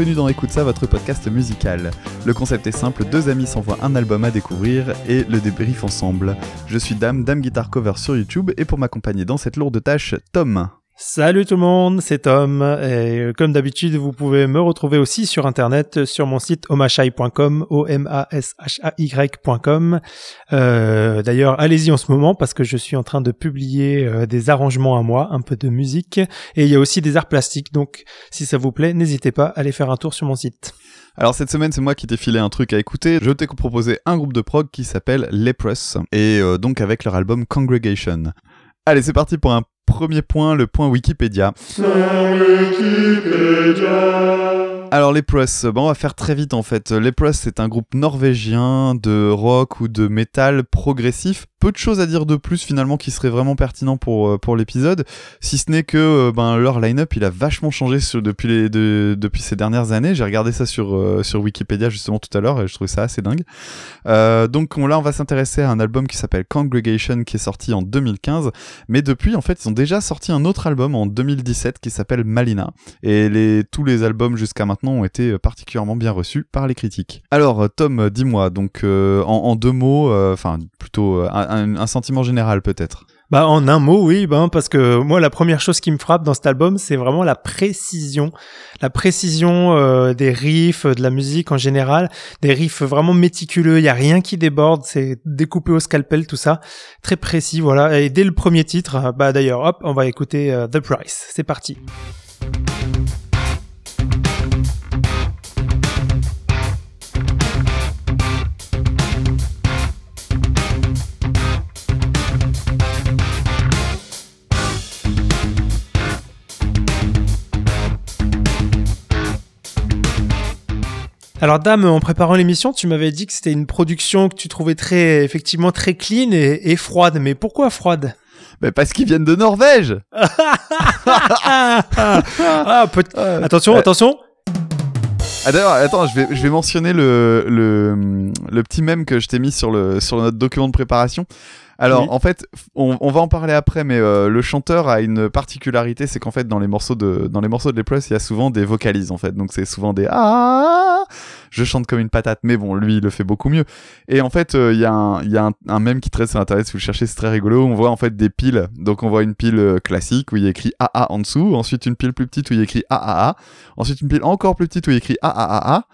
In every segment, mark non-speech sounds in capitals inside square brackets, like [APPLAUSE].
bienvenue dans Écoute ça, votre podcast musical. Le concept est simple, deux amis s'envoient un album à découvrir et le débrief ensemble. Je suis Dame, Dame Guitar Cover sur YouTube et pour m'accompagner dans cette lourde tâche, Tom. Salut tout le monde, c'est Tom et euh, comme d'habitude vous pouvez me retrouver aussi sur internet sur mon site omashai.com o m a s h a y.com. Euh, D'ailleurs allez-y en ce moment parce que je suis en train de publier euh, des arrangements à moi, un peu de musique et il y a aussi des arts plastiques donc si ça vous plaît n'hésitez pas à aller faire un tour sur mon site. Alors cette semaine c'est moi qui t'ai filé un truc à écouter, je t'ai proposé un groupe de prog qui s'appelle Leprous et euh, donc avec leur album Congregation. Allez c'est parti pour un premier point, le point Wikipédia. Alors les Press, bon, on va faire très vite en fait. Les Press c'est un groupe norvégien de rock ou de métal progressif. Peu de choses à dire de plus finalement qui serait vraiment pertinent pour, euh, pour l'épisode, si ce n'est que euh, ben, leur line-up il a vachement changé depuis, les, de, depuis ces dernières années. J'ai regardé ça sur, euh, sur Wikipédia justement tout à l'heure et je trouvais ça assez dingue. Donc on, là on va s'intéresser à un album qui s'appelle Congregation qui est sorti en 2015, mais depuis en fait ils ont déjà sorti un autre album en 2017 qui s'appelle Malina et les, tous les albums jusqu'à maintenant ont été particulièrement bien reçus par les critiques. Alors Tom, dis-moi donc en, deux mots, enfin plutôt un sentiment général peut-être. Bah en un mot, oui, ben parce que moi la première chose qui me frappe dans cet album, c'est vraiment la précision, la précision euh, des riffs, de la musique en général, des riffs vraiment méticuleux. Il y a rien qui déborde, c'est découpé au scalpel, tout ça, très précis, voilà. Et dès le premier titre, bah d'ailleurs, hop, on va écouter uh, The Price. C'est parti. Alors Dame, en préparant l'émission, tu m'avais dit que c'était une production que tu trouvais très, effectivement, très clean et, et froide. Mais pourquoi froide? Mais parce qu'ils viennent de Norvège. [LAUGHS] [LAUGHS] ah. Attention, attention. Ah d'ailleurs, attends, je vais, je vais mentionner le, le, le petit mème que je t'ai mis sur, le, sur notre document de préparation. Alors, oui. en fait, on, on, va en parler après, mais euh, le chanteur a une particularité, c'est qu'en fait, dans les morceaux de dans les morceaux de Les Plus, il y a souvent des vocalises, en fait. Donc, c'est souvent des ah. Je chante comme une patate, mais bon, lui, il le fait beaucoup mieux. Et en fait, euh, il y a un il y a un, un mème qui traite sur internet. Si vous le cherchez, c'est très rigolo. On voit en fait des piles. Donc, on voit une pile euh, classique où il y a écrit AA en dessous. Ensuite, une pile plus petite où il y a écrit AAA. Ensuite, une pile encore plus petite où il y a écrit AAA.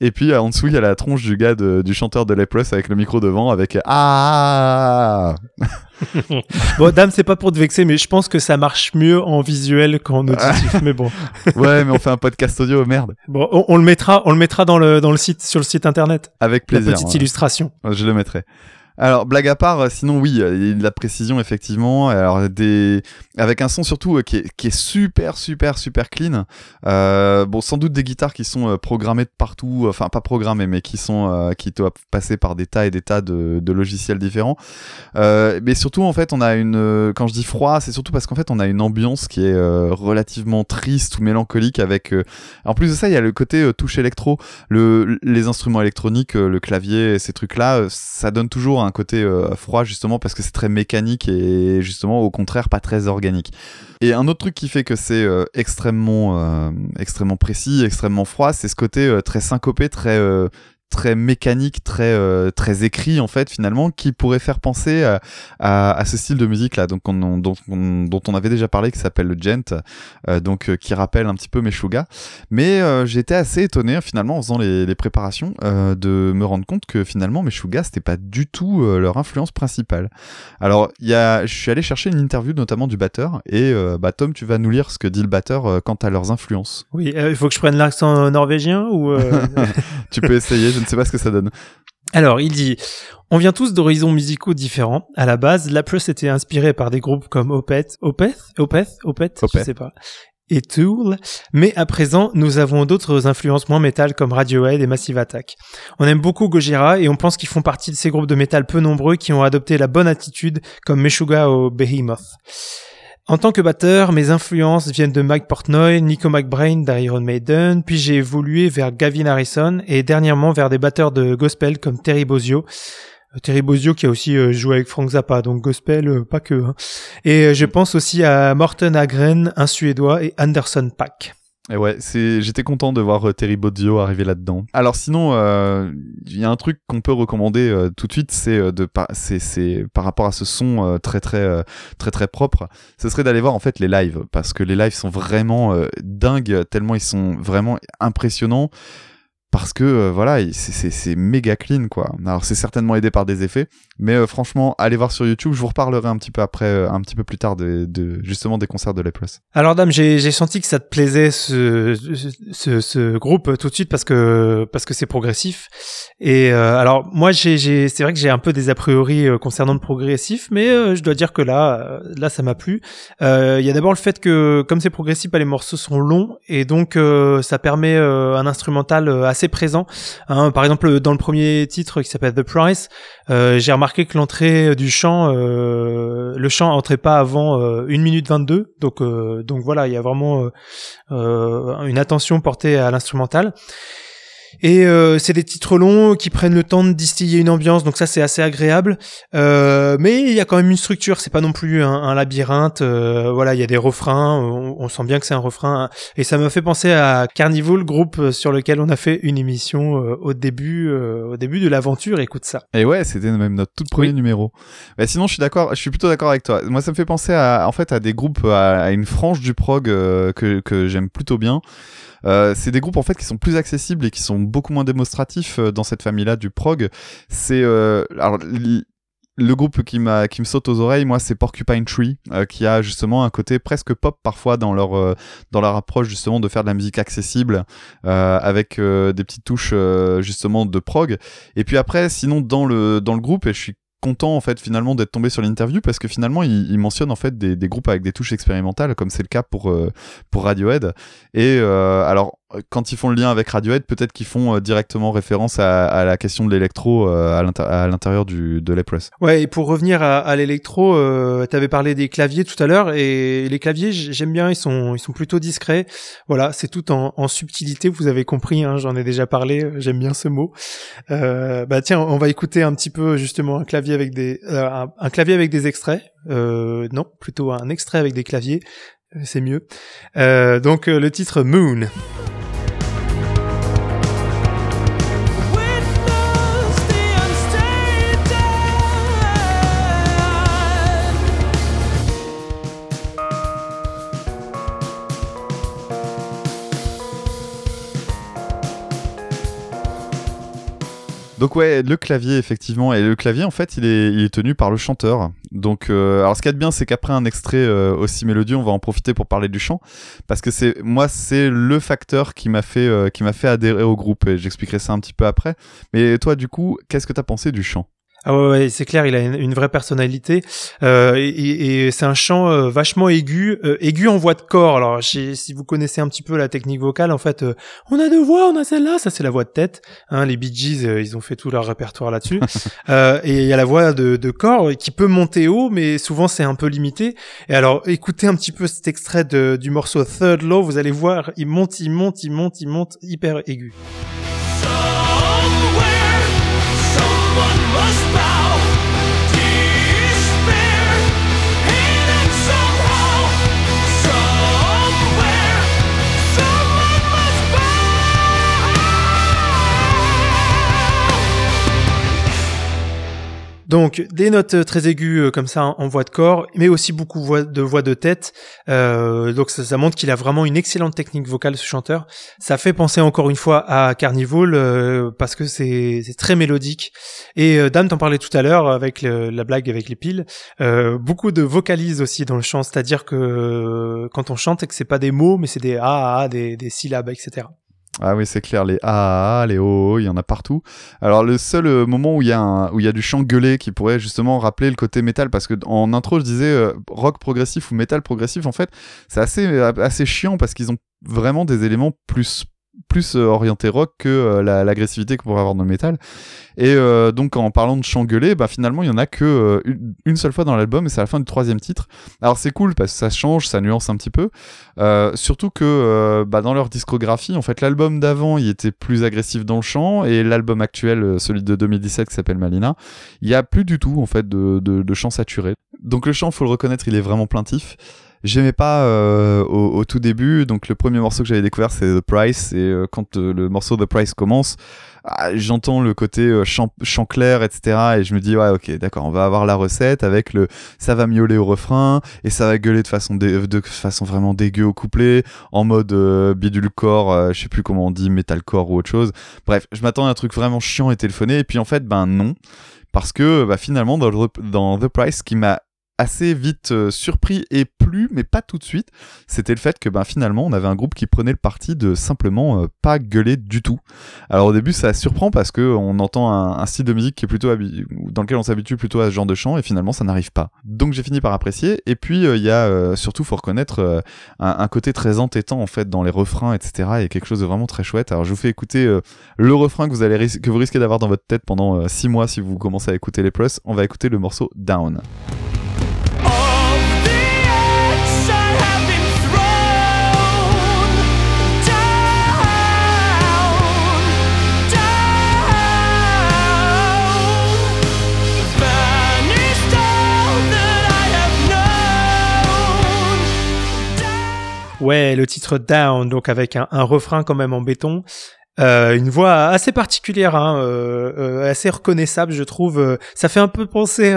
Et puis en dessous, il y a la tronche du gars de, du chanteur de Leprous avec le micro devant avec Ah [LAUGHS] Bon, dame, c'est pas pour te vexer, mais je pense que ça marche mieux en visuel qu'en [LAUGHS] auditif. mais bon. [LAUGHS] ouais, mais on fait un podcast audio, merde. Bon, on, on, le mettra, on le mettra dans le dans le site sur le site internet. Avec plaisir. La petite ouais. illustration. Je le mettrai. Alors blague à part, sinon oui, il y a de la précision effectivement. Alors avec un son surtout euh, qui, est, super super super clean. Euh, bon, sans doute des guitares qui sont euh, programmées de partout, enfin pas programmées, mais qui sont euh, qui doivent passer par des tas et des tas de, logiciels différents. Euh, mais surtout en fait, on a une quand je dis froid, c'est surtout parce qu'en fait on a une ambiance qui est relativement triste ou mélancolique avec. en plus de ça, il y a le côté touche électro, le les instruments électroniques, le clavier, ces trucs là, ça donne toujours un côté euh, froid justement parce que c'est très mécanique et justement au contraire pas très organique. Et un autre truc qui fait que c'est euh, extrêmement euh, extrêmement précis, extrêmement froid, c'est ce côté très syncopé, très très mécanique, très euh, très écrit en fait finalement, qui pourrait faire penser à, à, à ce style de musique là, donc on, dont, on, dont on avait déjà parlé, qui s'appelle le gent, euh, donc euh, qui rappelle un petit peu Meshuga. Mais j'étais assez étonné finalement en faisant les, les préparations de me rendre compte que finalement Meshuga c'était pas du tout leur influence principale. Alors il y a, je suis allé chercher une interview notamment du batteur et bah Tom, tu vas nous lire ce que dit le batteur quant à leurs influences. Oui, il faut que je prenne l'accent norvégien ou [LAUGHS] tu peux essayer je ne sais pas ce que ça donne. Alors, il dit On vient tous d'horizons musicaux différents. À la base, Lapros était inspiré par des groupes comme Opeth, Opeth, Opeth, Opeth, Opeth. je sais pas, et Tool, mais à présent, nous avons d'autres influences moins métal comme Radiohead et Massive Attack. On aime beaucoup Gojira et on pense qu'ils font partie de ces groupes de métal peu nombreux qui ont adopté la bonne attitude comme Meshuggah ou Behemoth. En tant que batteur, mes influences viennent de Mike Portnoy, Nico McBrain d'Iron Maiden, puis j'ai évolué vers Gavin Harrison et dernièrement vers des batteurs de gospel comme Terry Bozzio. Terry Bozzio qui a aussi joué avec Frank Zappa, donc gospel, pas que. Hein. Et je pense aussi à Morten Agren, un Suédois, et Anderson Pack. Et ouais, c'est, j'étais content de voir euh, Terry Bozzio arriver là-dedans. Alors sinon, euh, il y a un truc qu'on peut recommander euh, tout de suite, c'est de c'est, c'est par rapport à ce son très très très très propre, ce serait d'aller voir en fait les lives parce que les lives sont vraiment dingues tellement ils sont vraiment impressionnants parce que euh, voilà, c'est méga clean quoi. Alors c'est certainement aidé par des effets, mais euh, franchement, allez voir sur YouTube. Je vous reparlerai un petit peu après, euh, un petit peu plus tard de, de justement des concerts de Leprous. Alors Dame, j'ai senti que ça te plaisait ce, ce, ce, groupe tout de suite parce que parce que c'est progressif. Et alors moi, j'ai c'est vrai que j'ai un peu des a priori concernant le progressif, mais je dois dire que là, là, ça m'a plu. Il y a d'abord le fait que comme c'est progressif, bah, les morceaux sont longs et donc ça permet un instrumental assez présent. Hein. par exemple, dans le premier titre qui s'appelle The Price, euh, j'ai remarqué que l'entrée du chant, euh, le chant entrait pas avant euh, 1 minute 22. Donc, euh, donc voilà, il y a vraiment une attention portée à l'instrumental. Et euh, c'est des titres longs qui prennent le temps de distiller une ambiance, donc ça c'est assez agréable. Euh, mais il y a quand même une structure, c'est pas non plus un, labyrinthe. Euh, voilà, il y a des refrains, on, sent bien que c'est un refrain. Et ça me fait penser à Carnival, groupe sur lequel on a fait une émission au début, au début de l'aventure. Écoute ça. Et ouais, c'était même notre tout premier numéro. Mais sinon, je suis d'accord, je suis plutôt d'accord avec toi. Moi, ça me fait penser à, en fait, à des groupes, à, une frange du prog que, que j'aime plutôt bien. Euh, c'est des groupes en fait qui sont plus accessibles et qui sont beaucoup moins démonstratifs euh, dans cette famille-là du prog. C'est euh, alors le groupe qui m'a qui me saute aux oreilles moi c'est Porcupine Tree qui a justement un côté presque pop parfois dans leur dans leur approche justement de faire de la musique accessible avec des petites touches justement de prog et puis après sinon dans le dans le groupe et je suis content en fait finalement d'être tombé sur l'interview parce que finalement il, mentionne en fait des, groupes avec des touches expérimentales comme c'est le cas pour euh, pour Radiohead. Et euh, alors quand ils font le lien avec Radiohead, peut-être qu'ils font euh, directement référence à, la question de l'électro euh, à l'intérieur du de l'Epress. Ouais, et pour revenir à, l'électro, tu avais parlé des claviers tout à l'heure et les claviers, j'aime bien, ils sont ils sont plutôt discrets. Voilà, c'est tout en, subtilité. Vous avez compris, hein, j'en ai déjà parlé. J'aime bien ce mot. bah tiens, on va écouter un petit peu justement un clavier avec des un, clavier avec des extraits. non, plutôt un extrait avec des claviers c'est mieux. donc le titre Moon. Donc ouais, le clavier effectivement, et le clavier en fait, il est, il est tenu par le chanteur. Donc euh, alors ce qu'il y a de bien, c'est qu'après un extrait euh, aussi mélodieux, on va en profiter pour parler du chant, parce que c'est moi c'est le facteur qui m'a fait euh, qui m'a fait adhérer au groupe, et j'expliquerai ça un petit peu après. Mais toi du coup, qu'est-ce que t'as pensé du chant? Ah ouais, c'est clair, il a une, vraie personnalité euh, et, c'est un chant euh, vachement aigu, euh, aigu en voix de corps. Alors si vous connaissez un petit peu la technique vocale, en fait, on a deux voix, on a celle-là, ça c'est la voix de tête. Hein, les Bee Gees, ils ont fait tout leur répertoire là-dessus. [LAUGHS] et il y a la voix de, de, corps qui peut monter haut, mais souvent c'est un peu limité. Et alors écoutez un petit peu cet extrait du morceau Third Law, vous allez voir, il monte, il monte, il monte, il monte, hyper aigu. Donc des notes euh, très aiguës euh, comme ça en voix de corps, mais aussi beaucoup de voix de tête. Euh, donc ça, montre qu'il a vraiment une excellente technique vocale ce chanteur. Ça fait penser encore une fois à Carnival parce que c'est très mélodique. Et euh, Dan t'en parlait tout à l'heure avec la blague avec les piles. beaucoup de vocalises aussi dans le chant, c'est-à-dire que quand on chante, et que c'est pas des mots, mais c'est des a, a, des, des syllabes, etc. Ah oui, c'est clair, les A, les O, il y en a partout. Alors le seul euh, moment où il y a où il y a du chant gueulé qui pourrait justement rappeler le côté métal, parce que en intro je disais euh, rock progressif ou métal progressif, en fait, c'est assez euh, assez chiant parce qu'ils ont vraiment des éléments plus plus euh, orienté rock que euh, l'agressivité qu'on pourrait avoir dans le métal. Et euh, donc en parlant de chant gueulé, bah finalement il y en a que une, seule fois dans l'album et c'est à la fin du troisième titre. Alors c'est cool parce que ça change, ça nuance un petit peu. surtout que bah, dans leur discographie, en fait l'album d'avant il était plus agressif dans le chant et l'album actuel, celui de 2017 qui s'appelle Malina, il y a plus du tout en fait de, de, de chant saturé. Donc le chant, faut le reconnaître, il est vraiment plaintif. J'aimais pas euh, au, tout début. Donc le premier morceau que j'avais découvert c'est The Price et euh, quand euh, le morceau The Price commence, ah, j'entends le côté chant, clair, etc. Et je me dis ouais ok d'accord, on va avoir la recette avec le ça va miauler au refrain et ça va gueuler de façon de façon vraiment dégueu au couplet en mode bidule-core, je sais plus comment on dit metalcore ou autre chose. Bref, je m'attendais à un truc vraiment chiant et téléphoné et puis en fait ben non parce que bah, finalement dans, The Price, ce qui m'a assez vite euh, surpris et plu, mais pas tout de suite, c'était le fait que ben, finalement on avait un groupe qui prenait le parti de simplement euh, pas gueuler du tout. Alors au début ça surprend parce que on entend un, style de musique qui est plutôt dans lequel on s'habitue plutôt à ce genre de chant et finalement ça n'arrive pas. Donc j'ai fini par apprécier et puis euh, il y a surtout faut reconnaître un, côté très entêtant en fait dans les refrains etc et quelque chose de vraiment très chouette. Alors je vous fais écouter le refrain que vous allez que vous risquez d'avoir dans votre tête pendant 6 mois si vous commencez à écouter les plus. On va écouter le morceau Down. Ouais, le titre Down, donc avec un, refrain quand même en béton. Euh, une voix assez particulière, hein, euh, euh, assez reconnaissable, je trouve. Ça fait un peu penser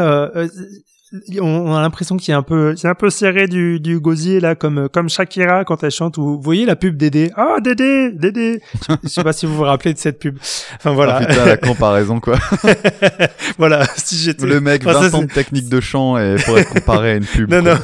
on a l'impression qu'il y a un peu, c'est un peu serré du, du gosier là, comme comme Shakira quand elle chante. Ou vous voyez la pub Dédé? Ah Dédé, Dédé. Je sais pas si vous vous rappelez de cette pub. Enfin voilà. Ah, putain la [LAUGHS] comparaison quoi. [LAUGHS] voilà. Si j'étais le mec 20 ans de technique de chant et pour être comparé à une pub. Non non.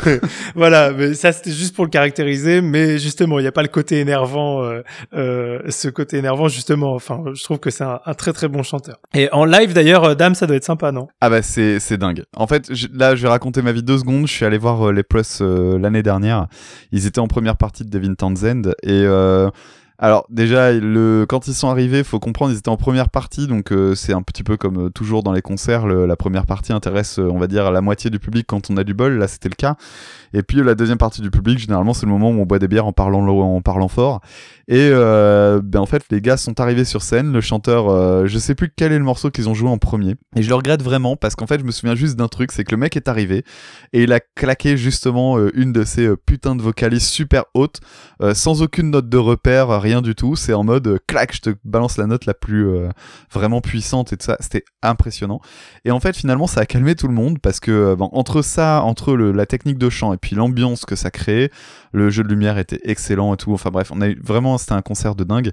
voilà. Mais ça c'était juste pour le caractériser. Mais justement, il n'y a pas le côté énervant. Euh, euh, ce côté énervant justement. Enfin, je trouve que c'est un, un, très très bon chanteur. Et en live d'ailleurs, euh, Dame, ça doit être sympa, non? Ah bah c'est c'est dingue. En fait, là je vais raconter ma vie deux secondes. Je suis allé voir euh, les Plus euh, l'année dernière. Ils étaient en première partie de Devin Townsend et euh, alors déjà, quand ils sont arrivés, faut comprendre, ils étaient en première partie, donc c'est un petit peu comme toujours dans les concerts, la première partie intéresse, on va dire, la moitié du public quand on a du bol, là c'était le cas. Et puis la deuxième partie du public, généralement, c'est le moment où on boit des bières en parlant, en parlant fort. Et euh, ben en fait, les gars sont arrivés sur scène. Le chanteur, euh, je sais plus quel est le morceau qu'ils ont joué en premier. Et je le regrette vraiment parce qu'en fait, je me souviens juste d'un truc, c'est que le mec est arrivé et il a claqué justement euh, une de ces euh, putains de vocalises super hautes, sans aucune note de repère, rien du tout. C'est en mode clac, je te balance la note la plus vraiment puissante et tout ça. C'était impressionnant. Et en fait, finalement, ça a calmé tout le monde parce que bon, entre ça, entre la technique de chant et puis l'ambiance que ça crée, le jeu de lumière était excellent et tout. Enfin bref, on a eu vraiment, c'était un concert de dingue.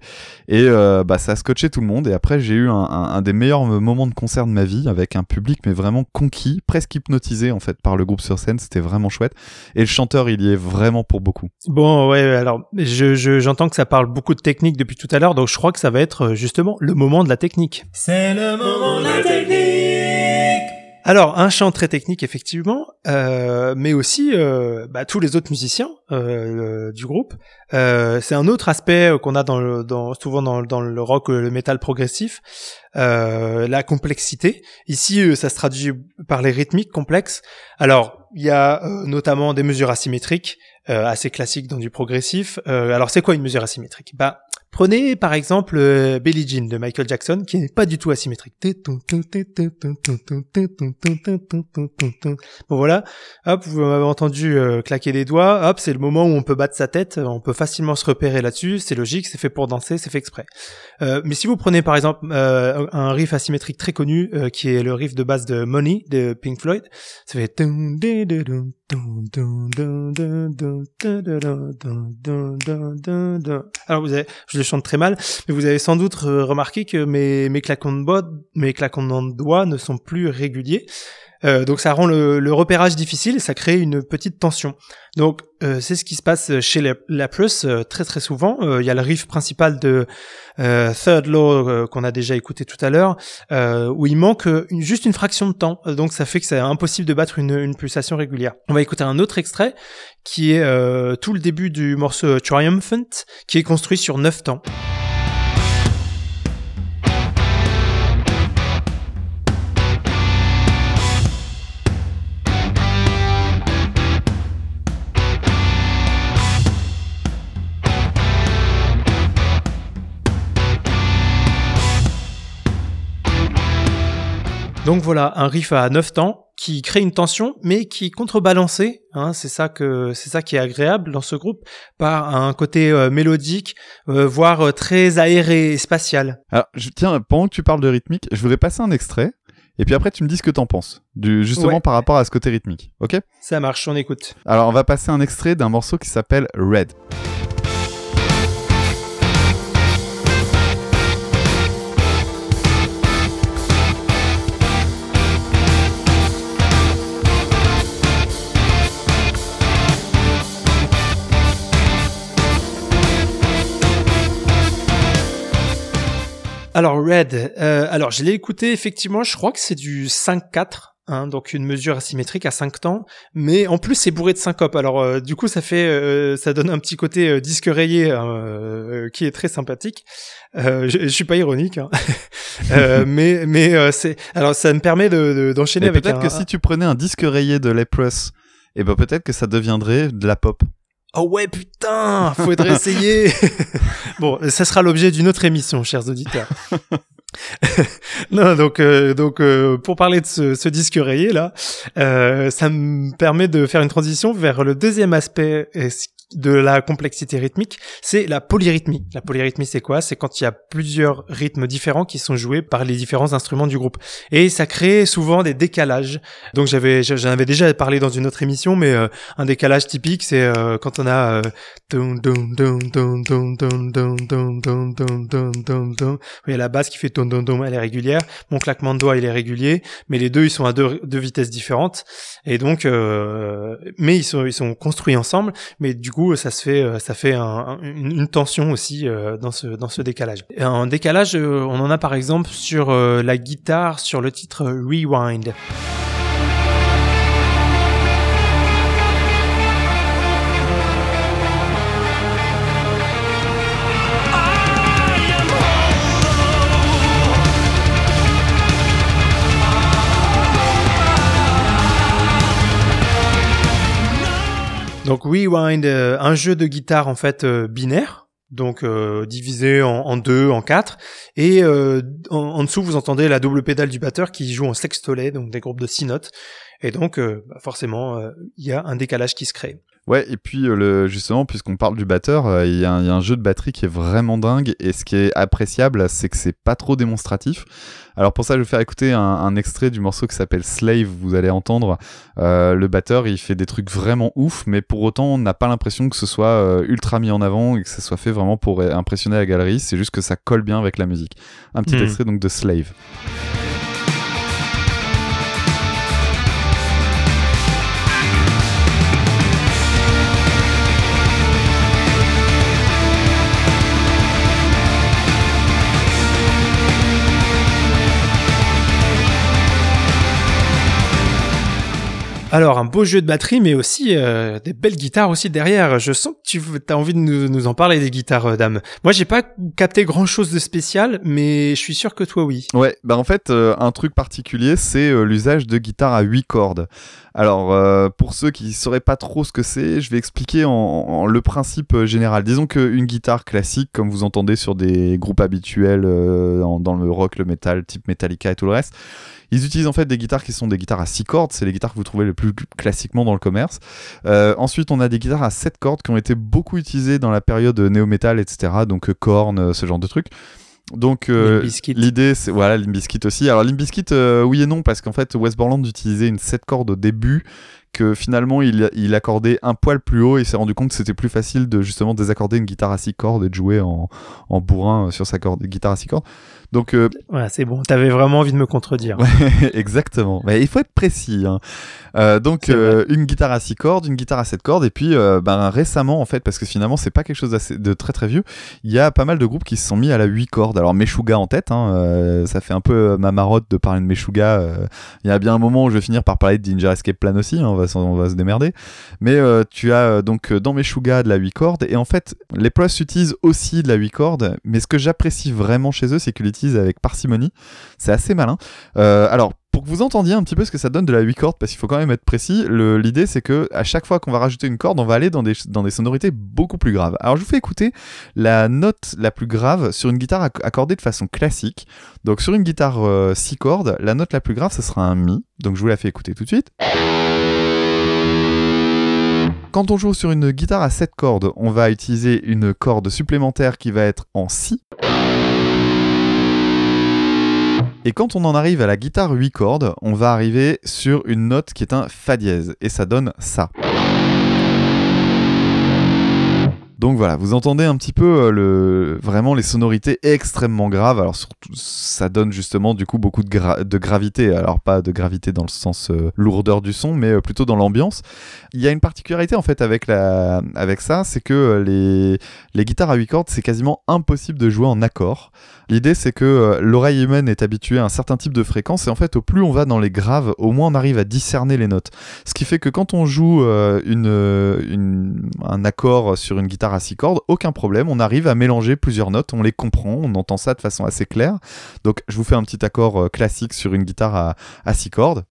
Et euh, bah, ça a scotché tout le monde. Et après, j'ai eu un, des meilleurs moments de concert de ma vie avec un public, mais vraiment conquis, presque hypnotisé en fait par le groupe sur scène. C'était vraiment chouette. Et le chanteur, il y est vraiment pour beaucoup. Bon, ouais, alors je, j'entends que ça parle beaucoup de technique depuis tout à l'heure, donc je crois que ça va être euh, justement le moment de la technique. C'est le moment de la technique. Alors un chant très technique effectivement, euh, mais aussi euh, bah, tous les autres musiciens euh, du groupe. c'est un autre aspect qu'on a dans le, dans, souvent dans, dans, le rock, le métal progressif, la complexité. Ici, ça se traduit par les rythmiques complexes. Alors il y a notamment des mesures asymétriques. assez classiques dans du progressif. alors c'est quoi une mesure asymétrique? Bah Prenez par exemple euh, Billie Jean de Michael Jackson qui n'est pas du tout asymétrique. Bon voilà, hop, vous m'avez entendu euh, claquer des doigts, hop, c'est le moment où on peut battre sa tête, on peut facilement se repérer là-dessus, c'est logique, c'est fait pour danser, c'est fait exprès. Euh, mais si vous prenez par exemple euh, un riff asymétrique très connu euh, qui est le riff de base de Money de Pink Floyd, ça fait alors vous avez, je le chante très mal, mais vous avez sans doute remarqué que mes, claquons de mes claquons de doigts ne sont plus réguliers. Euh, donc ça rend le, repérage difficile et ça crée une petite tension. Donc euh, c'est ce qui se passe chez la, la euh, très très souvent. Il y a le riff principal de Third Law qu'on a déjà écouté tout à l'heure, où il manque juste une fraction de temps. Donc ça fait que c'est impossible de battre une, une, pulsation régulière. On va écouter un autre extrait qui est tout le début du morceau Triumphant, qui est construit sur 9 temps. Donc voilà, un riff à 9 temps qui crée une tension, mais qui est contrebalancée. Hein, c'est ça que c'est ça qui est agréable dans ce groupe par un côté euh, mélodique, euh, voire euh, très aéré et spatial. Alors, je, tiens, pendant que tu parles de rythmique, je voudrais passer un extrait. Et puis après, tu me dis ce que t'en penses, du, justement Ouais. par rapport à ce côté rythmique, ok? Ça marche, on écoute. Alors, on va passer un extrait d'un morceau qui s'appelle Red. Alors Red, euh, alors je l'ai écouté effectivement, je crois que c'est du 5-4. Hein, donc une mesure asymétrique à 5 temps, mais en plus c'est bourré de syncope. Alors euh, du coup ça fait, euh, ça donne un petit côté euh, disque rayé euh, qui est très sympathique. Euh, je, je suis pas ironique, hein. [LAUGHS] Euh, mais mais euh, c'est, alors ça me permet de, de- d'enchaîner avec peut-être un, que si tu prenais un disque rayé de Leprous, et ben peut-être que ça deviendrait de la pop. Oh ouais putain, faudrait [LAUGHS] essayer. [LAUGHS] bon, ça sera l'objet d'une autre émission, chers auditeurs. [LAUGHS] non, donc euh, donc euh, pour parler de ce, ce disque rayé là, euh, ça me permet de faire une transition vers le deuxième aspect de la complexité rythmique, c'est la polyrythmie. La polyrythmie, c'est quoi C'est quand il y a plusieurs rythmes différents qui sont joués par les différents instruments du groupe. Et ça crée souvent des décalages. Donc j'avais, j'en avais déjà parlé dans une autre émission, mais euh, un décalage typique, c'est euh, quand on a euh, il y a la basse qui fait elle est régulière. Mon claquement de doigts, il est régulier, mais les deux, ils sont à deux, deux vitesses différentes. Et donc, mais ils sont, ils sont construits ensemble. Mais du coup ça se fait, euh, ça fait un- un- une, tension aussi euh, dans ce, dans ce décalage. Un décalage, euh, on en a par exemple sur la guitare, sur le titre Rewind. Donc Rewind, euh, un jeu de guitare en fait euh, binaire, donc euh, divisé en, deux, en quatre, et en, en dessous vous entendez la double pédale du batteur qui joue en sextolet, donc des groupes de six notes, et donc bah, forcément il y a un décalage qui se crée. Ouais, et puis euh, le, justement, puisqu'on parle du batteur, euh, il y, a un- il y a un jeu de batterie qui est vraiment dingue, et ce qui est appréciable, c'est que c'est pas trop démonstratif. Alors pour ça, je vais faire écouter un, un extrait du morceau qui s'appelle Slave. Vous allez entendre euh, le batteur, il fait des trucs vraiment ouf, mais pour autant, on n'a pas l'impression que ce soit ultra mis en avant et que ça soit fait vraiment pour impressionner la galerie. C'est juste que ça colle bien avec la musique. Un petit Hmm. extrait donc de Slave. Alors un beau jeu de batterie, mais aussi euh, des belles guitares aussi derrière. Je sens que tu as envie de nous, en parler des guitares, euh, dame. Moi, j'ai pas capté grand chose de spécial, mais je suis sûr que toi, oui. Ouais, bah en fait, euh, un truc particulier, c'est euh, l'usage de guitare à 8 cordes. Alors, euh, pour ceux qui sauraient pas trop ce que c'est, je vais expliquer en, en le principe euh, général. Disons qu'une guitare classique, comme vous entendez sur des groupes habituels euh, dans le rock, le metal, type Metallica et tout le reste, ils utilisent en fait des guitares qui sont des guitares à 6 cordes, c'est les guitares que vous trouvez le plus classiquement dans le commerce. Euh, ensuite, on a des guitares à 7 cordes qui ont été beaucoup utilisées dans la période néo-metal, etc. Donc, euh, Korn, euh, ce genre de trucs. Donc, euh, l'idée, c'est voilà, Limp Bizkit aussi. Alors, Limp Bizkit, euh, oui et non, parce qu'en fait, Wes Borland utilisait une 7 cordes au début, que finalement, il, il accordait un poil plus haut et s'est rendu compte que c'était plus facile de justement désaccorder une guitare à 6 cordes et de jouer en, en bourrin euh, sur sa corde, guitare à 6 cordes. Donc, euh, Voilà, c'est bon. T'avais vraiment envie de me contredire. [LAUGHS] exactement. Mais il faut être précis. hein. Euh, donc euh, une guitare à 6 cordes, une guitare à 7 cordes, et puis ben, récemment en fait, parce que finalement c'est pas quelque chose de très très vieux, il y a pas mal de groupes qui se sont mis à la 8 cordes. Alors Meshuga en tête, hein, ça fait un peu ma marotte de parler de Meshuga. Il y a bien un moment où je vais finir par parler de Danger Escape Plan aussi, hein, on, va, on va se démerder. Mais tu as donc dans Meshuga de la 8 cordes, et en fait les Plus utilisent aussi de la 8 cordes, mais ce que j'apprécie vraiment chez eux, c'est qu'ils avec parcimonie. C'est assez malin. Euh, alors, pour que vous entendiez un petit peu ce que ça donne de la 8 cordes, parce qu'il faut quand même être précis, l'idée c'est que à chaque fois qu'on va rajouter une corde, on va aller dans des, dans des sonorités beaucoup plus graves. Alors je vous fais écouter la note la plus grave sur une guitare accordée de façon classique. Donc sur une guitare 6 cordes, la note la plus grave, ce sera un Mi. Donc je vous la fais écouter tout de suite. Quand on joue sur une guitare à 7 cordes, on va utiliser une corde supplémentaire qui va être en Si. Et quand on en arrive à la guitare 8 cordes, on va arriver sur une note qui est un Fa dièse, et ça donne ça. Donc voilà, vous entendez un petit peu euh, le, vraiment les sonorités extrêmement graves. Alors surtout, ça donne justement du coup beaucoup de, gravité. Alors pas de gravité dans le sens euh, lourdeur du son, mais euh, plutôt dans l'ambiance. Il y a une particularité en fait avec, la, avec ça, c'est que les, les guitares à 8 cordes, c'est quasiment impossible de jouer en accord. L'idée c'est que l'oreille humaine est habituée à un certain type de fréquence et en fait au plus on va dans les graves, au moins on arrive à discerner les notes. Ce qui fait que quand on joue une, un accord sur une guitare à 6 cordes, aucun problème, on arrive à mélanger plusieurs notes, on les comprend, on entend ça de façon assez claire. Donc je vous fais un petit accord euh, classique sur une guitare à, à 6 cordes.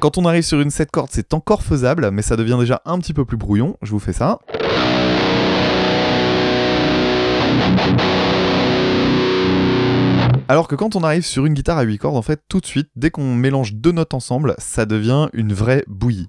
Quand on arrive sur une 7 cordes, c'est encore faisable, mais ça devient déjà un petit peu plus brouillon. Je vous fais ça. Alors que quand on arrive sur une guitare à 8 cordes, en fait, tout de suite, dès qu'on mélange deux notes ensemble, ça devient une vraie bouillie.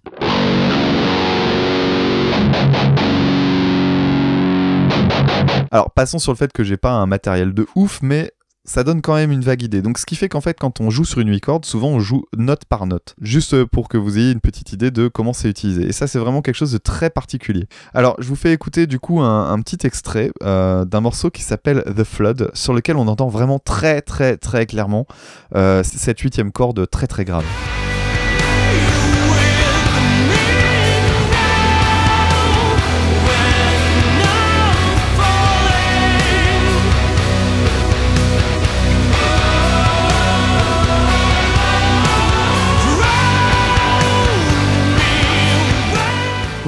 Alors passons sur le fait que j'ai pas un matériel de ouf, mais ça donne quand même une vague idée. Donc ce qui fait qu'en fait quand on joue sur une 8 cordes, souvent on joue note par note, juste pour que vous ayez une petite idée de comment c'est utilisé. Et ça c'est vraiment quelque chose de très particulier. Alors je vous fais écouter du coup un, petit extrait euh, d'un morceau qui s'appelle The Flood, sur lequel on entend vraiment très très très clairement euh, cette huitième corde très très grave.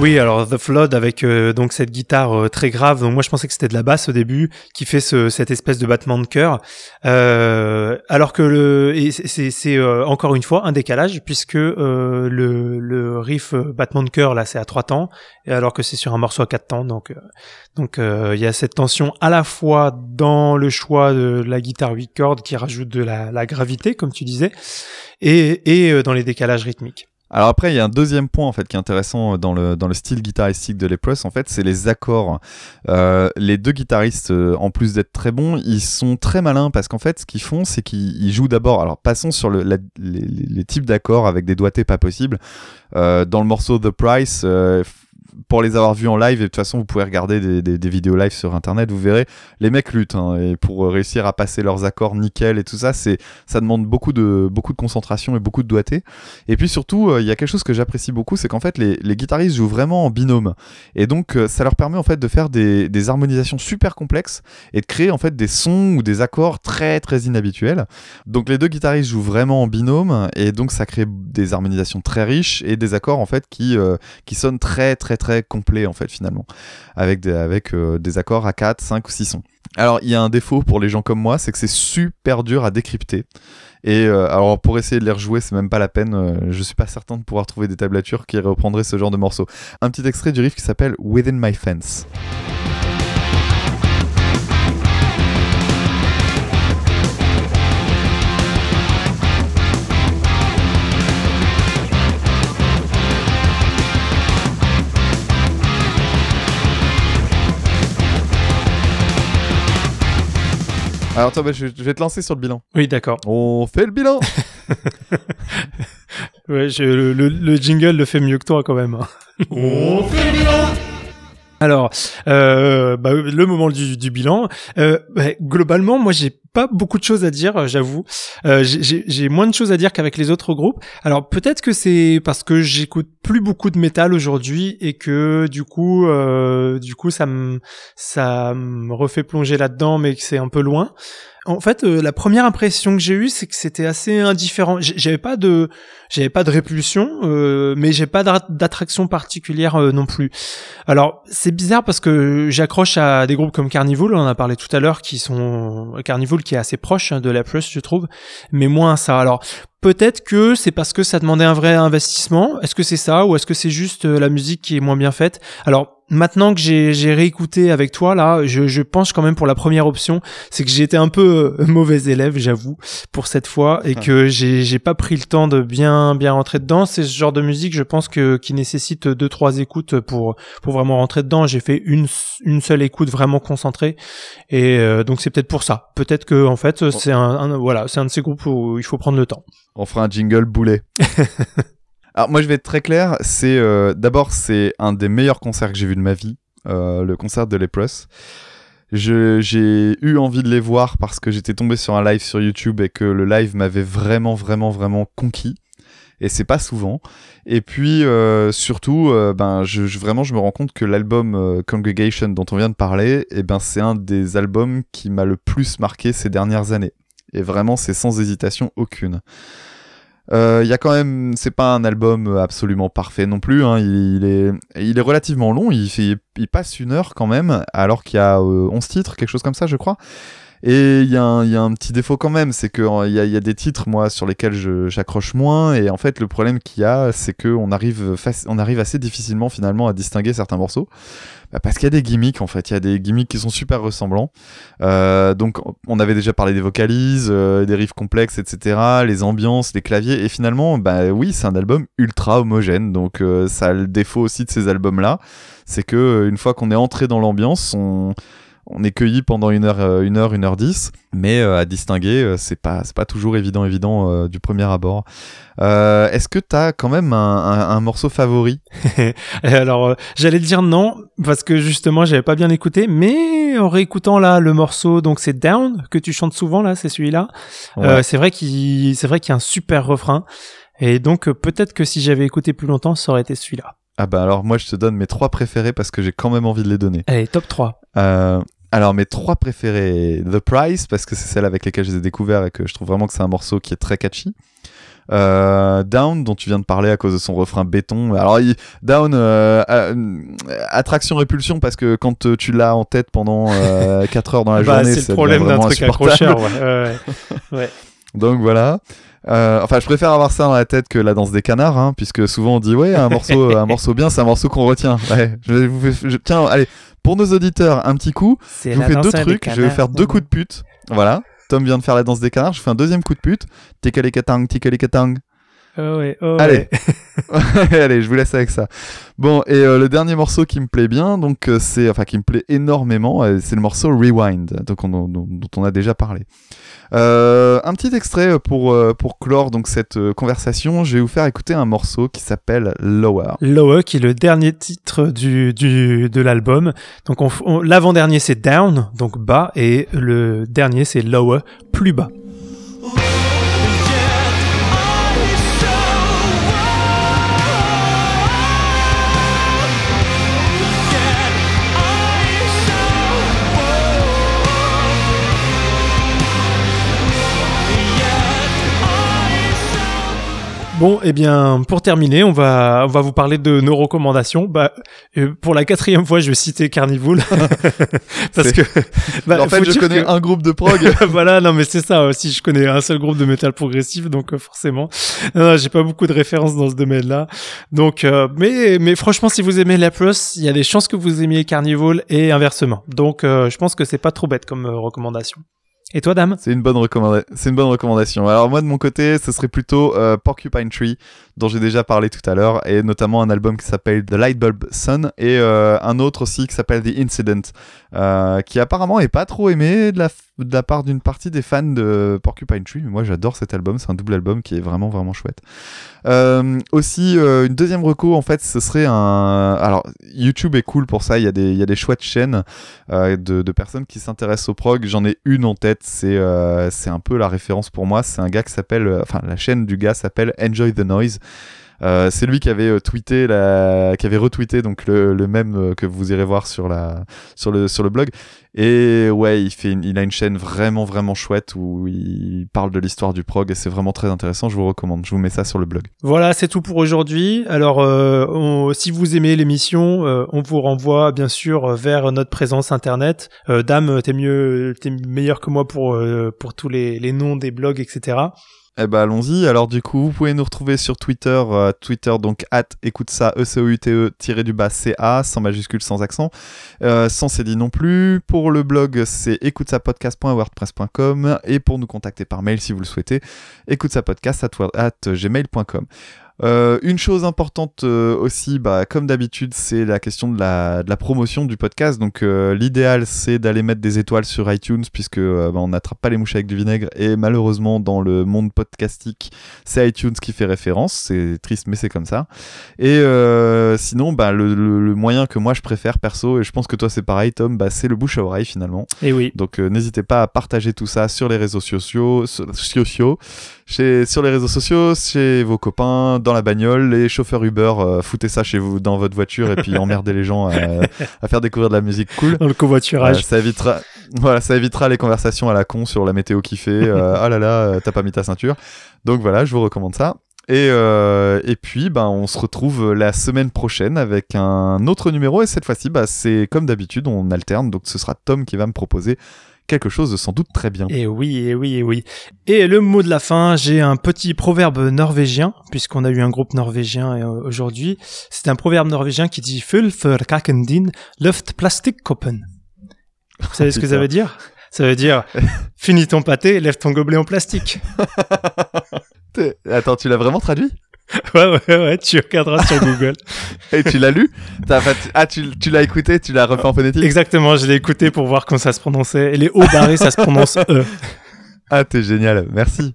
Oui, alors The Flood avec euh, donc cette guitare euh, très grave. Donc moi je pensais que c'était de la basse au début qui fait ce, cette espèce de battement de cœur. Euh, alors que le c'est euh, encore une fois un décalage puisque le, le riff battement de cœur là c'est à trois temps et alors que c'est sur un morceau à quatre temps. Donc donc il y a cette tension à la fois dans le choix de la guitare 8 cordes qui rajoute de la, la gravité comme tu disais et, et dans les décalages rythmiques. Alors après, il y a un deuxième point en fait qui est intéressant dans le, dans le style guitaristique de Leprous, en fait, c'est les accords. Euh, les deux guitaristes, euh, en plus d'être très bons, ils sont très malins parce qu'en fait, ce qu'ils font, c'est qu'ils jouent d'abord. Alors passons sur le, les, types d'accords avec des doigtés pas possibles. Euh, dans le morceau The Price, pour les avoir vus en live, et de toute façon, vous pouvez regarder des, vidéos live sur internet, vous verrez, les mecs luttent, hein, et pour réussir à passer leurs accords nickel et tout ça, c'est, ça demande beaucoup de, beaucoup de concentration et beaucoup de doigté. Et puis surtout, euh, il y a quelque chose que j'apprécie beaucoup, c'est qu'en fait, les, guitaristes jouent vraiment en binôme. Et donc, euh, ça leur permet en fait de faire des, des, harmonisations super complexes et de créer en fait des sons ou des accords très très inhabituels. Donc, les deux guitaristes jouent vraiment en binôme, et donc ça crée des harmonisations très riches et des accords en fait qui, euh, qui sonnent très très très complet en fait finalement, avec des, avec, euh, des accords à 4, 5 ou 6 sons. Alors il y a un défaut pour les gens comme moi, c'est que c'est super dur à décrypter. Et euh, alors pour essayer de les rejouer, c'est même pas la peine. Euh, je suis pas certain de pouvoir trouver des tablatures qui reprendraient ce genre de morceaux. Un petit extrait du riff qui s'appelle Within My Fence. Alors toi, bah, je, vais te lancer sur le bilan. Oui, d'accord. On fait le bilan. [LAUGHS] ouais, le, le, jingle le fait mieux que toi quand même. Hein. On fait le bilan. Alors, euh, bah, le moment du, du bilan. Euh, bah, globalement, moi, j'ai pas beaucoup de choses à dire, euh, j'avoue. Euh, j'ai moins de choses à dire qu'avec les autres groupes. Alors peut-être que c'est parce que j'écoute plus beaucoup de métal aujourd'hui et que du coup, euh, du coup, ça me ça me refait plonger là-dedans, mais que c'est un peu loin. En fait, euh, la première impression que j'ai eue, c'est que c'était assez indifférent. J'avais pas de, j'avais pas de répulsion, euh, mais j'ai pas d'attraction particulière euh, non plus. Alors, c'est bizarre parce que j'accroche à des groupes comme Carnival, on en a parlé tout à l'heure, qui sont Carnival qui est assez proche hein, de la Plus, je trouve, mais moins ça. Alors, Peut-être que c'est parce que ça demandait un vrai investissement. Est-ce que c'est ça ou est-ce que c'est juste la musique qui est moins bien faite? Alors maintenant que j'ai réécouté avec toi là, je, je, pense quand même pour la première option, c'est que j'ai été un peu euh, [LAUGHS] mauvais élève, j'avoue, pour cette fois, et que j'ai pas pris le temps de bien bien rentrer dedans. C'est ce genre de musique, je pense que qui nécessite deux trois écoutes pour pour vraiment rentrer dedans. J'ai fait une une seule écoute vraiment concentrée, et euh, donc c'est peut-être pour ça. Peut-être que en fait c'est un, un, voilà, c'est un de ces groupes où il faut prendre le temps. On fera un jingle boulet. [LAUGHS] Alors moi je vais être très clair, c'est euh, d'abord c'est un des meilleurs concerts que j'ai vu de ma vie, euh, le concert de Leprous. J'ai eu envie de les voir parce que j'étais tombé sur un live sur YouTube et que le live m'avait vraiment vraiment vraiment conquis. Et c'est pas souvent. Et puis euh, surtout, ben je, vraiment je me rends compte que l'album Congregation dont on vient de parler, et eh ben c'est un des albums qui m'a le plus marqué ces dernières années. Et vraiment c'est sans hésitation aucune. Euh, il y a quand même, c'est pas un album absolument parfait non plus. Hein. Il, est, il est relativement long. Il, passe une heure quand même, alors qu'il y a 11 euh, titres, quelque chose comme ça, je crois. Et il y, a un petit défaut quand même, c'est qu'il y, a des titres, moi, sur lesquels j'accroche moins. Et en fait, le problème qu'il y a, c'est qu'on arrive, on assez difficilement finalement à distinguer certains morceaux. Bah, parce qu'il y a des gimmicks en fait, il y a des gimmicks qui sont super ressemblants. Euh, donc on avait déjà parlé des vocalises, euh, des riffs complexes, etc., les ambiances, les claviers, et finalement, bah oui, c'est un album ultra homogène. Donc euh, ça a le défaut aussi de ces albums-là, c'est que une fois qu'on est entré dans l'ambiance, on on est cueilli pendant une heure, euh, une heure, une heure dix, mais euh, à distinguer, euh, c'est pas, c'est pas toujours évident, évident du premier abord. Est-ce que t'as quand même un, morceau favori? [LAUGHS] Alors, j'allais dire non parce que justement, j'avais pas bien écouté, mais en réécoutant là le morceau, donc c'est Down que tu chantes souvent là, c'est celui-là. c'est vrai qu'il, c'est vrai qu'il y a un super refrain, et donc peut-être que si j'avais écouté plus longtemps, ça aurait été celui-là. Ah bah alors moi je te donne mes trois préférés parce que j'ai quand même envie de les donner. Allez, top 3. Euh, alors mes trois préférés, The Price parce que c'est celle avec laquelle je les ai découverts et que je trouve vraiment que c'est un morceau qui est très catchy. Euh, Down dont tu viens de parler à cause de son refrain béton. Alors Down euh, attraction répulsion parce que quand tu l'as en tête pendant 4 heures dans la [LAUGHS] bah, journée, c'est le problème d'un truc accrocheur. Ouais. ouais, ouais. [LAUGHS] Donc voilà. Euh, enfin, je préfère avoir ça dans la tête que la danse des canards, hein, puisque souvent on dit ouais, un morceau, [LAUGHS] un morceau bien, c'est un morceau qu'on retient. Ouais, je, je, tiens, allez, pour nos auditeurs, un petit coup. Je vous fais deux trucs. Je vais faire deux coups de pute. Voilà. Tom vient de faire la danse des canards. Je fais un deuxième coup de pute. Tikalikatang, tikalikatang. Oh ouais, oh Allez. [LAUGHS] [LAUGHS] Allez, je vous laisse avec ça. Bon, et euh, le dernier morceau qui me plaît bien, donc euh, c'est, enfin qui me plaît énormément, c'est le morceau Rewind, donc dont on a déjà parlé. Euh, un petit extrait pour, euh, pour clore donc cette euh, conversation. Je vais vous faire écouter un morceau qui s'appelle Lower. Lower, qui est le dernier titre du, du de l'album. Donc l'avant-dernier c'est Down, donc bas, et le dernier c'est Lower, plus bas. Bon, eh bien, pour terminer, on va, on va vous parler de nos recommandations. Bah, euh, pour la quatrième fois, je vais citer Carnival [LAUGHS] parce que, [LAUGHS] bah, en fait, je connais un groupe de prog. [LAUGHS] voilà, non, mais c'est ça aussi. Je connais un seul groupe de métal progressif, donc euh, forcément, non, j'ai pas beaucoup de références dans ce domaine-là. Donc, euh, mais, mais franchement, si vous aimez la plus, il y a des chances que vous aimiez Carnival et inversement. Donc, je pense que c'est pas trop bête comme recommandation. Et toi, dame C'est une bonne recommandation. Alors moi, de mon côté, ce serait plutôt euh, Porcupine Tree, dont j'ai déjà parlé tout à l'heure, et notamment un album qui s'appelle The Lightbulb Sun, et euh, un autre aussi qui s'appelle The Incident, euh, qui apparemment est pas trop aimé de la de la part d'une partie des fans de Porcupine Tree. Moi, j'adore cet album. C'est un double album qui est vraiment, vraiment chouette. Euh, aussi, euh, une deuxième reco, en fait, ce serait un. Alors, YouTube est cool pour ça. Il y a des, y a des chouettes chaînes euh, de, de, personnes qui s'intéressent au prog. J'en ai une en tête. C'est c'est un peu la référence pour moi. C'est un gars qui s'appelle. Enfin, la chaîne du gars s'appelle Enjoy the Noise. Euh, c'est lui qui avait euh, tweeté, la... qui avait retweeté donc le, le même euh, que vous irez voir sur la sur le sur le blog. Et ouais, il fait, il a une chaîne vraiment vraiment chouette où il parle de l'histoire du prog et c'est vraiment très intéressant. Je vous recommande. Je vous mets ça sur le blog. Voilà, c'est tout pour aujourd'hui. Alors, euh, si vous aimez l'émission, euh, on vous renvoie bien sûr vers notre présence internet. Dame, t'es mieux, t'es meilleur que moi pour pour tous les, les noms des blogs, etc. Eh ben allons-y. Alors du coup, vous pouvez nous retrouver sur Twitter, euh, Twitter donc at écoute ça e c o u t e tiré du bas c a sans majuscule, sans accent, euh, sans cédille non plus. Pour le blog, c'est écoute ça podcast.wordpress.com et pour nous contacter par mail si vous le souhaitez, écoute ça podcast at, at gmail.com. Euh, une chose importante euh, aussi, bah, comme d'habitude, c'est la question de la, de la, promotion du podcast. Donc euh, l'idéal, c'est d'aller mettre des étoiles sur iTunes, puisque bah, on n'attrape pas les mouches avec du vinaigre. Et malheureusement, dans le monde podcastique, c'est iTunes qui fait référence. C'est triste, mais c'est comme ça. Et sinon, bah, le, le, le, moyen que moi je préfère, perso, et je pense que toi c'est pareil, Tom, bah, c'est le bouche à oreille finalement. Et oui. Donc n'hésitez pas à partager tout ça sur les réseaux sociaux, sociaux chez, sur les réseaux sociaux, chez vos copains, dans la bagnole, les chauffeurs Uber, euh, foutez ça chez vous dans votre voiture et puis [LAUGHS] emmerdez les gens à, à, faire découvrir de la musique cool. Dans le covoiturage. Euh, ça évitera, voilà, ça évitera les conversations à la con sur la météo qui fait. Euh, [LAUGHS] ah là là, euh, t'as pas mis ta ceinture. Donc voilà, je vous recommande ça. Et, euh, et puis, ben, on se retrouve la semaine prochaine avec un autre numéro. Et cette fois-ci, bah, c'est comme d'habitude, on alterne. Donc, ce sera Tom qui va me proposer quelque chose de sans doute très bien. Et oui, et oui, et oui. Et le mot de la fin, j'ai un petit proverbe norvégien, puisqu'on a eu un groupe norvégien euh, aujourd'hui. C'est un proverbe norvégien qui dit Full för kaken din, luft plastikkoppen. Vous savez ce que ça veut dire? Ça veut dire [LAUGHS] Finis ton pâté, lève ton gobelet en plastique. Attends, tu l'as vraiment traduit? [LAUGHS] ouais, ouais, ouais, tu regarderas sur Google. Et tu l'as lu fait... Ah, tu, tu l'as écouté, tu l'as refait en phonétique Exactement, je l'ai écouté pour voir comment ça se prononçait. Et les hauts barrés, ça se prononce E. Ah, t'es génial, merci.